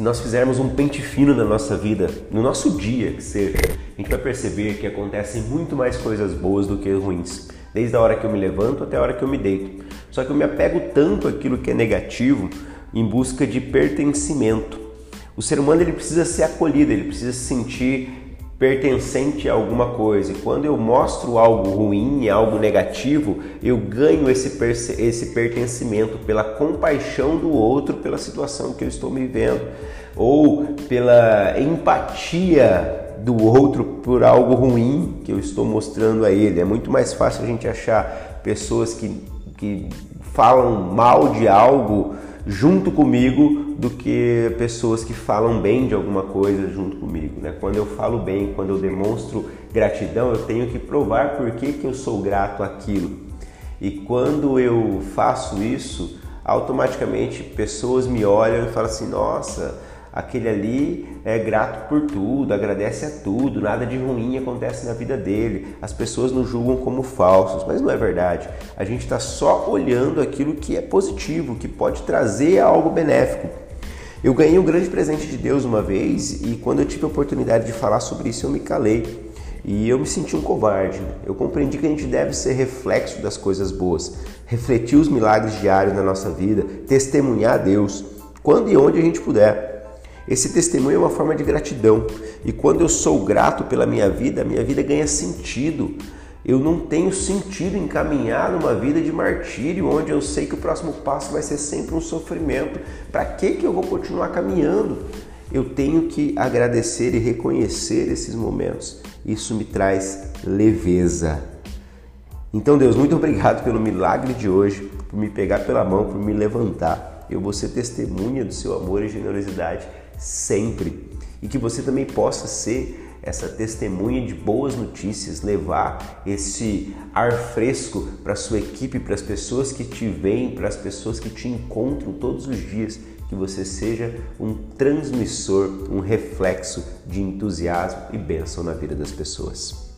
Se nós fizermos um pente fino na nossa vida, no nosso dia que seja, a gente vai perceber que acontecem muito mais coisas boas do que ruins, desde a hora que eu me levanto até a hora que eu me deito. Só que eu me apego tanto àquilo que é negativo em busca de pertencimento. O ser humano ele precisa ser acolhido, ele precisa se sentir pertencente a alguma coisa. E quando eu mostro algo ruim, algo negativo, eu ganho esse, esse pertencimento pela compaixão do outro pela situação que eu estou me vendo, ou pela empatia do outro por algo ruim que eu estou mostrando a ele. É muito mais fácil a gente achar pessoas que, que falam mal de algo junto comigo do que pessoas que falam bem de alguma coisa junto comigo. Né? Quando eu falo bem, quando eu demonstro gratidão, eu tenho que provar por que, que eu sou grato àquilo. E quando eu faço isso, automaticamente pessoas me olham e falam assim: nossa aquele ali é grato por tudo, agradece a tudo, nada de ruim acontece na vida dele. As pessoas nos julgam como falsos, mas não é verdade. A gente está só olhando aquilo que é positivo, que pode trazer algo benéfico. Eu ganhei um grande presente de Deus uma vez e quando eu tive a oportunidade de falar sobre isso eu me calei. E eu me senti um covarde. Eu compreendi que a gente deve ser reflexo das coisas boas, refletir os milagres diários na nossa vida, testemunhar a Deus, quando e onde a gente puder. Esse testemunho é uma forma de gratidão. E quando eu sou grato pela minha vida, a minha vida ganha sentido. Eu não tenho sentido em caminhar numa vida de martírio, onde eu sei que o próximo passo vai ser sempre um sofrimento. Para que, que eu vou continuar caminhando? Eu tenho que agradecer e reconhecer esses momentos. Isso me traz leveza. Então, Deus, muito obrigado pelo milagre de hoje, por me pegar pela mão, por me levantar. Eu vou ser testemunha do seu amor e generosidade sempre. E que você também possa ser essa testemunha de boas notícias, levar esse ar fresco para sua equipe, para as pessoas que te veem, para as pessoas que te encontram todos os dias, que você seja um transmissor, um reflexo de entusiasmo e bênção na vida das pessoas.